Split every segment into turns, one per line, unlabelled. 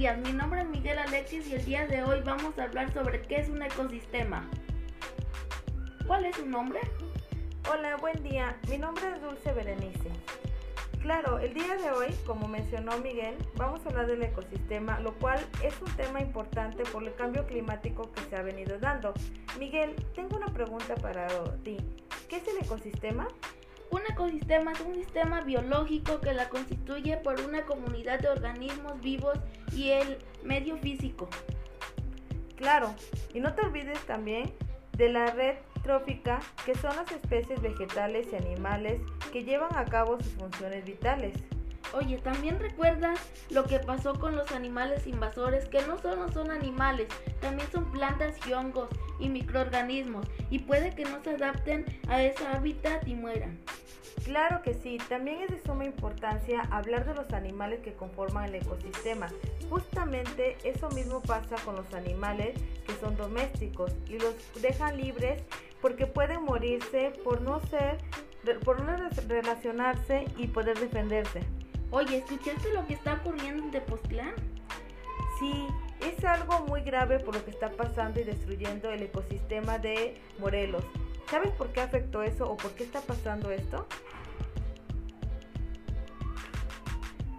días, mi nombre es Miguel Alexis y el día de hoy vamos a hablar sobre qué es un ecosistema. ¿Cuál es su nombre?
Hola, buen día. Mi nombre es Dulce Berenice. Claro, el día de hoy, como mencionó Miguel, vamos a hablar del ecosistema, lo cual es un tema importante por el cambio climático que se ha venido dando. Miguel, tengo una pregunta para ti. ¿Qué es el ecosistema?
Un ecosistema es un sistema biológico que la constituye por una comunidad de organismos vivos y el medio físico.
Claro, y no te olvides también de la red trófica, que son las especies vegetales y animales que llevan a cabo sus funciones vitales.
Oye, también recuerda lo que pasó con los animales invasores, que no solo son animales, también son plantas y hongos y microorganismos, y puede que no se adapten a ese hábitat y mueran.
Claro que sí, también es de suma importancia hablar de los animales que conforman el ecosistema. Justamente eso mismo pasa con los animales que son domésticos y los dejan libres porque pueden morirse por no ser, por no relacionarse y poder defenderse.
Oye, ¿escuchaste lo que está ocurriendo en Tepoztlán?
Sí, es algo muy grave por lo que está pasando y destruyendo el ecosistema de Morelos. ¿Sabes por qué afectó eso o por qué está pasando esto?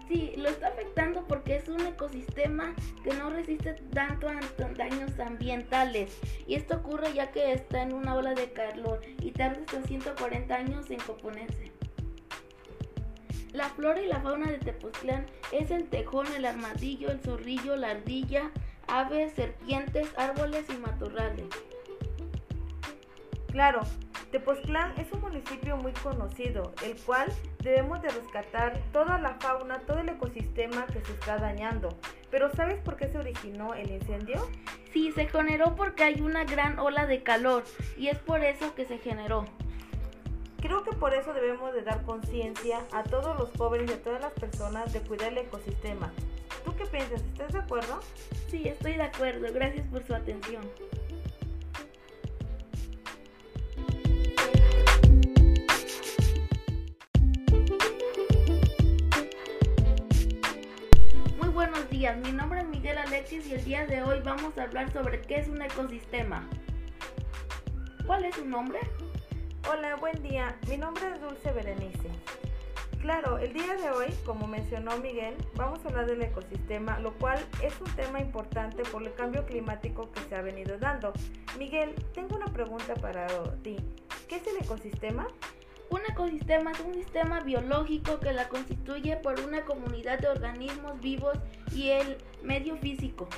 Sí, lo está afectando porque es un ecosistema que no resiste tanto a daños ambientales. Y esto ocurre ya que está en una ola de calor y tarda hasta 140 años en componerse. La flora y la fauna de Tepoztlán es el tejón, el armadillo, el zorrillo, la ardilla, aves, serpientes, árboles y matorrales.
Claro, Tepoztlán es un municipio muy conocido, el cual debemos de rescatar toda la fauna, todo el ecosistema que se está dañando. Pero ¿sabes por qué se originó el incendio?
Sí, se generó porque hay una gran ola de calor y es por eso que se generó.
Creo que por eso debemos de dar conciencia a todos los jóvenes y a todas las personas de cuidar el ecosistema. ¿Tú qué piensas? ¿Estás de acuerdo?
Sí, estoy de acuerdo. Gracias por su atención. Muy buenos días, mi nombre es Miguel Alexis y el día de hoy vamos a hablar sobre qué es un ecosistema. ¿Cuál es su nombre?
Hola, buen día. Mi nombre es Dulce Berenice. Claro, el día de hoy, como mencionó Miguel, vamos a hablar del ecosistema, lo cual es un tema importante por el cambio climático que se ha venido dando. Miguel, tengo una pregunta para ti. ¿Qué es el ecosistema?
Un ecosistema es un sistema biológico que la constituye por una comunidad de organismos vivos y el medio físico.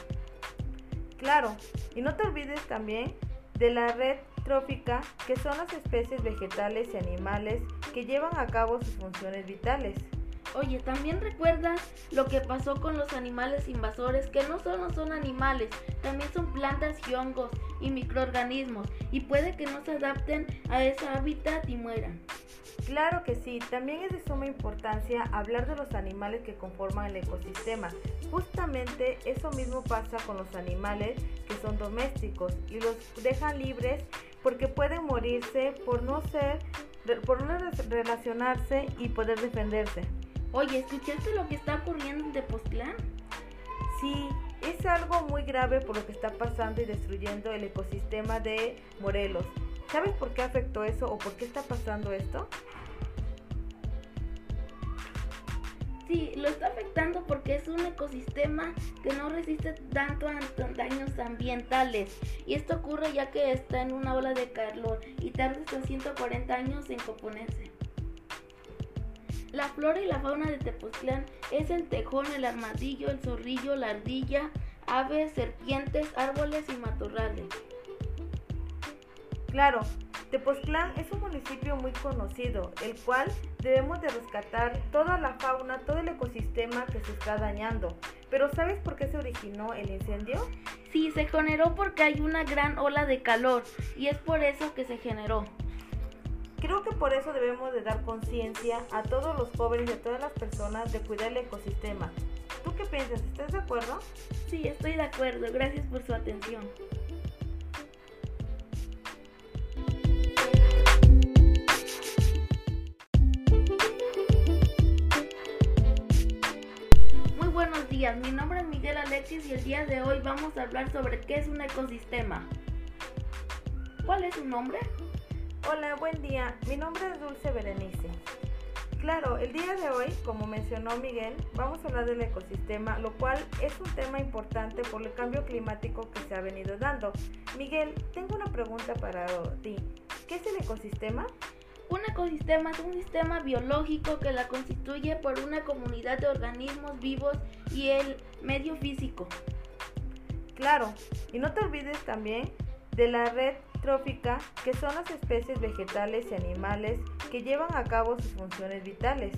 Claro, y no te olvides también de la red trófica, que son las especies vegetales y animales que llevan a cabo sus funciones vitales.
Oye, también recuerda lo que pasó con los animales invasores, que no solo son animales, también son plantas y hongos y microorganismos, y puede que no se adapten a ese hábitat y mueran.
Claro que sí, también es de suma importancia hablar de los animales que conforman el ecosistema. Justamente eso mismo pasa con los animales que son domésticos y los dejan libres porque pueden morirse por no ser, por no relacionarse y poder defenderse.
Oye, ¿escuchaste lo que está ocurriendo en Tepoztlán?
Sí, es algo muy grave por lo que está pasando y destruyendo el ecosistema de Morelos. ¿Sabes por qué afectó eso o por qué está pasando esto?
Sí, lo está afectando ecosistema que no resiste tanto a daños ambientales. Y esto ocurre ya que está en una ola de calor y tarda hasta 140 años en componerse. La flora y la fauna de Tepoztlán es el tejón, el armadillo, el zorrillo, la ardilla, aves, serpientes, árboles y matorrales.
Claro, Tepoztlán es un municipio muy conocido, el cual debemos de rescatar toda la fauna, todo el ecosistema que se está dañando. Pero ¿sabes por qué se originó el incendio?
Sí, se generó porque hay una gran ola de calor y es por eso que se generó.
Creo que por eso debemos de dar conciencia a todos los jóvenes y a todas las personas de cuidar el ecosistema. ¿Tú qué piensas? ¿Estás de acuerdo?
Sí, estoy de acuerdo. Gracias por su atención. Días mi nombre es Miguel Alexis y el día de hoy vamos a hablar sobre qué es un ecosistema. ¿Cuál es su nombre?
Hola, buen día. Mi nombre es Dulce Berenice. Claro, el día de hoy, como mencionó Miguel, vamos a hablar del ecosistema, lo cual es un tema importante por el cambio climático que se ha venido dando. Miguel, tengo una pregunta para ti. ¿Qué es el ecosistema?
Un ecosistema es un sistema biológico que la constituye por una comunidad de organismos vivos y el medio físico.
Claro, y no te olvides también de la red trófica, que son las especies vegetales y animales que llevan a cabo sus funciones vitales.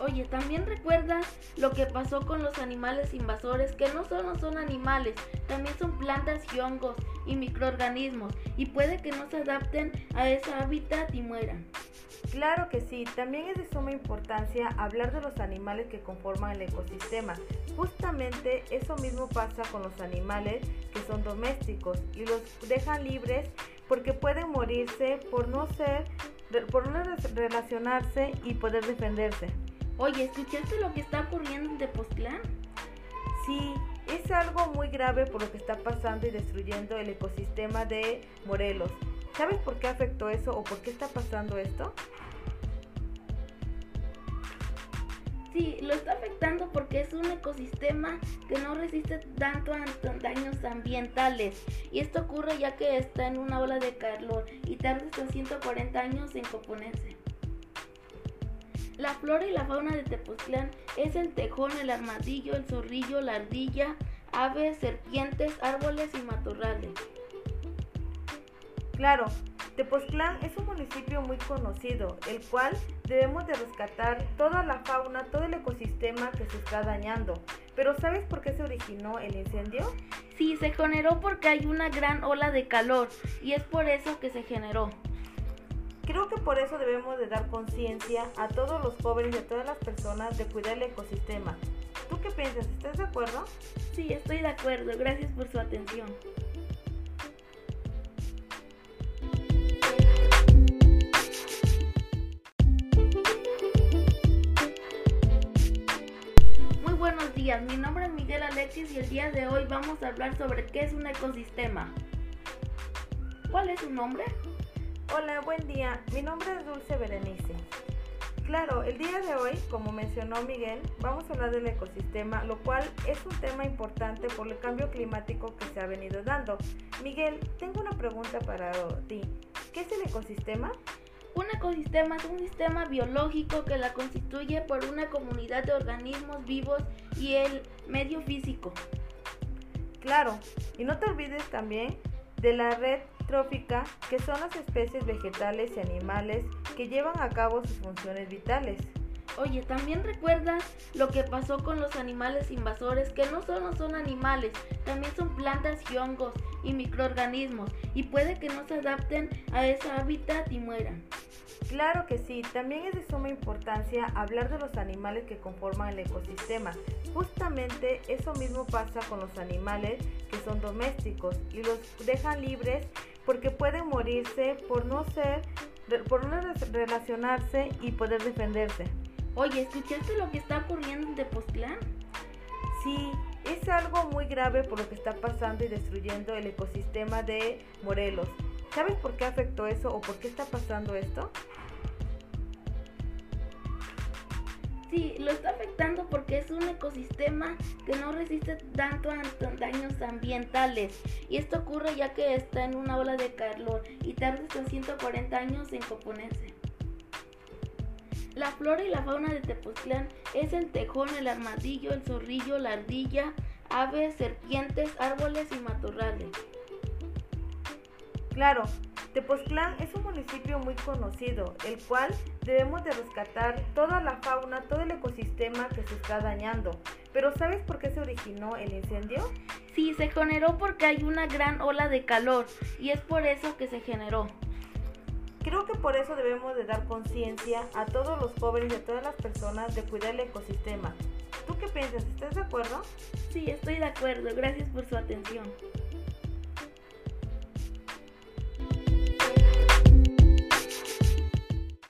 Oye, también recuerda lo que pasó con los animales invasores, que no solo son animales, también son plantas y hongos y microorganismos, y puede que no se adapten a ese hábitat y mueran.
Claro que sí, también es de suma importancia hablar de los animales que conforman el ecosistema. Justamente eso mismo pasa con los animales que son domésticos y los dejan libres porque pueden morirse por no ser, por no relacionarse y poder defenderse.
Oye, ¿escuchaste lo que está ocurriendo en Tepoztlán?
Sí, es algo muy grave por lo que está pasando y destruyendo el ecosistema de Morelos. ¿Sabes por qué afectó eso o por qué está pasando esto?
Sí, lo está afectando porque es un ecosistema que no resiste tanto a daños ambientales. Y esto ocurre ya que está en una ola de calor y tarda hasta 140 años en componerse. La flora y la fauna de Tepoztlán es el tejón, el armadillo, el zorrillo, la ardilla, aves, serpientes, árboles y matorrales.
Claro, Tepoztlán es un municipio muy conocido, el cual debemos de rescatar toda la fauna, todo el ecosistema que se está dañando. Pero ¿sabes por qué se originó el incendio?
Sí, se generó porque hay una gran ola de calor y es por eso que se generó.
Creo que por eso debemos de dar conciencia a todos los jóvenes y a todas las personas de cuidar el ecosistema. ¿Tú qué piensas? ¿Estás de acuerdo?
Sí, estoy de acuerdo. Gracias por su atención. Muy buenos días, mi nombre es Miguel Alexis y el día de hoy vamos a hablar sobre qué es un ecosistema. ¿Cuál es su nombre?
Hola, buen día. Mi nombre es Dulce Berenice. Claro, el día de hoy, como mencionó Miguel, vamos a hablar del ecosistema, lo cual es un tema importante por el cambio climático que se ha venido dando. Miguel, tengo una pregunta para ti. ¿Qué es el ecosistema?
Un ecosistema es un sistema biológico que la constituye por una comunidad de organismos vivos y el medio físico.
Claro, y no te olvides también de la red trófica, que son las especies vegetales y animales que llevan a cabo sus funciones vitales.
Oye, también recuerda lo que pasó con los animales invasores, que no solo son animales, también son plantas y hongos y microorganismos, y puede que no se adapten a ese hábitat y mueran.
Claro que sí, también es de suma importancia hablar de los animales que conforman el ecosistema. Justamente eso mismo pasa con los animales que son domésticos y los dejan libres porque pueden morirse por no ser, por no relacionarse y poder defenderse.
Oye, ¿escuchaste lo que está ocurriendo en Tepoztlán?
Sí, es algo muy grave por lo que está pasando y destruyendo el ecosistema de Morelos. ¿Sabes por qué afectó eso o por qué está pasando esto?
Sí, lo está afectando porque es un ecosistema que no resiste tanto a daños ambientales. Y esto ocurre ya que está en una ola de calor y tarda hasta 140 años en componerse. La flora y la fauna de Tepoztlán es el tejón, el armadillo, el zorrillo, la ardilla, aves, serpientes, árboles y matorrales.
Claro, Tepoztlán es un municipio muy conocido, el cual debemos de rescatar toda la fauna, todo el ecosistema que se está dañando. Pero ¿sabes por qué se originó el incendio?
Sí, se generó porque hay una gran ola de calor y es por eso que se generó.
Creo que por eso debemos de dar conciencia a todos los jóvenes y a todas las personas de cuidar el ecosistema. ¿Tú qué piensas? ¿Estás de acuerdo?
Sí, estoy de acuerdo. Gracias por su atención.